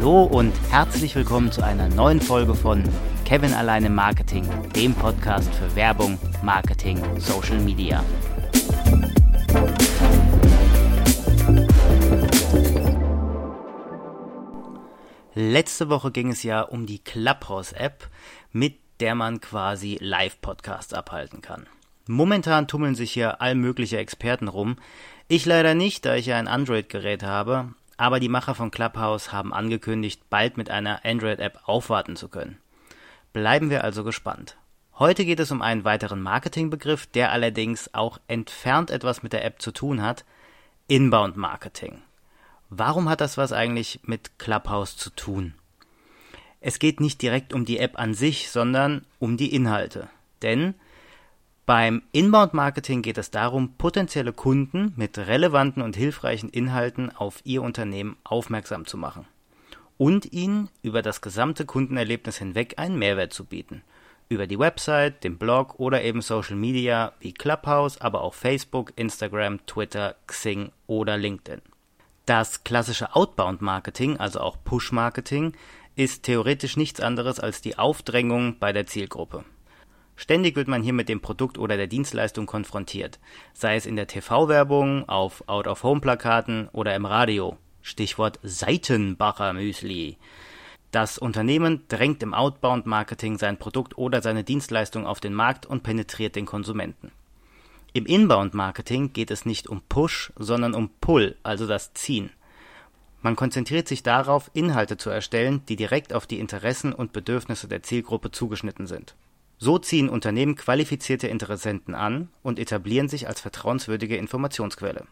Hallo und herzlich willkommen zu einer neuen Folge von Kevin allein im Marketing, dem Podcast für Werbung, Marketing, Social Media. Letzte Woche ging es ja um die Clubhouse-App, mit der man quasi Live-Podcasts abhalten kann. Momentan tummeln sich hier all mögliche Experten rum. Ich leider nicht, da ich ja ein Android-Gerät habe, aber die Macher von Clubhouse haben angekündigt, bald mit einer Android-App aufwarten zu können. Bleiben wir also gespannt. Heute geht es um einen weiteren Marketingbegriff, der allerdings auch entfernt etwas mit der App zu tun hat, Inbound Marketing. Warum hat das was eigentlich mit Clubhouse zu tun? Es geht nicht direkt um die App an sich, sondern um die Inhalte. Denn beim Inbound-Marketing geht es darum, potenzielle Kunden mit relevanten und hilfreichen Inhalten auf ihr Unternehmen aufmerksam zu machen und ihnen über das gesamte Kundenerlebnis hinweg einen Mehrwert zu bieten. Über die Website, den Blog oder eben Social Media wie Clubhouse, aber auch Facebook, Instagram, Twitter, Xing oder LinkedIn. Das klassische Outbound-Marketing, also auch Push-Marketing, ist theoretisch nichts anderes als die Aufdrängung bei der Zielgruppe. Ständig wird man hier mit dem Produkt oder der Dienstleistung konfrontiert, sei es in der TV-Werbung, auf Out-of-Home-Plakaten oder im Radio. Stichwort Seitenbacher Müsli. Das Unternehmen drängt im Outbound-Marketing sein Produkt oder seine Dienstleistung auf den Markt und penetriert den Konsumenten. Im Inbound-Marketing geht es nicht um Push, sondern um Pull, also das Ziehen. Man konzentriert sich darauf, Inhalte zu erstellen, die direkt auf die Interessen und Bedürfnisse der Zielgruppe zugeschnitten sind. So ziehen Unternehmen qualifizierte Interessenten an und etablieren sich als vertrauenswürdige Informationsquelle.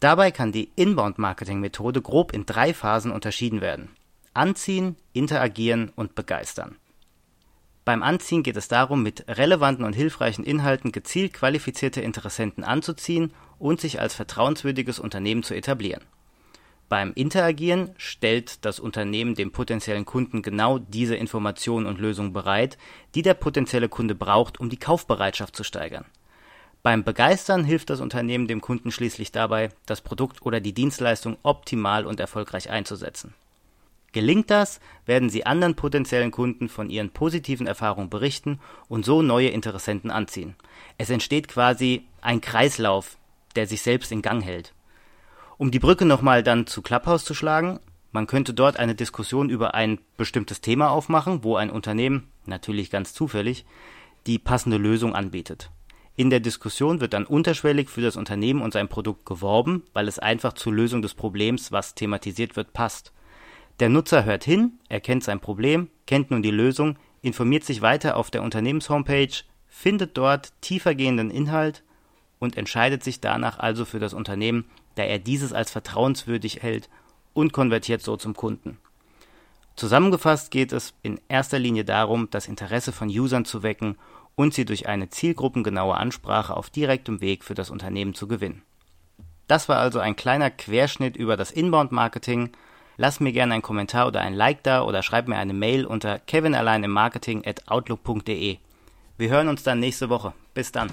Dabei kann die Inbound-Marketing-Methode grob in drei Phasen unterschieden werden. Anziehen, interagieren und begeistern. Beim Anziehen geht es darum, mit relevanten und hilfreichen Inhalten gezielt qualifizierte Interessenten anzuziehen und sich als vertrauenswürdiges Unternehmen zu etablieren. Beim Interagieren stellt das Unternehmen dem potenziellen Kunden genau diese Informationen und Lösungen bereit, die der potenzielle Kunde braucht, um die Kaufbereitschaft zu steigern. Beim Begeistern hilft das Unternehmen dem Kunden schließlich dabei, das Produkt oder die Dienstleistung optimal und erfolgreich einzusetzen. Gelingt das, werden sie anderen potenziellen Kunden von ihren positiven Erfahrungen berichten und so neue Interessenten anziehen. Es entsteht quasi ein Kreislauf, der sich selbst in Gang hält. Um die Brücke nochmal dann zu Clubhouse zu schlagen, man könnte dort eine Diskussion über ein bestimmtes Thema aufmachen, wo ein Unternehmen, natürlich ganz zufällig, die passende Lösung anbietet. In der Diskussion wird dann unterschwellig für das Unternehmen und sein Produkt geworben, weil es einfach zur Lösung des Problems, was thematisiert wird, passt. Der Nutzer hört hin, erkennt sein Problem, kennt nun die Lösung, informiert sich weiter auf der Unternehmenshomepage, findet dort tiefergehenden Inhalt und entscheidet sich danach also für das Unternehmen, da er dieses als vertrauenswürdig hält und konvertiert so zum Kunden. Zusammengefasst geht es in erster Linie darum, das Interesse von Usern zu wecken und sie durch eine zielgruppengenaue Ansprache auf direktem Weg für das Unternehmen zu gewinnen. Das war also ein kleiner Querschnitt über das Inbound-Marketing. Lass mir gerne einen Kommentar oder ein Like da oder schreib mir eine Mail unter outlook.de. Wir hören uns dann nächste Woche. Bis dann.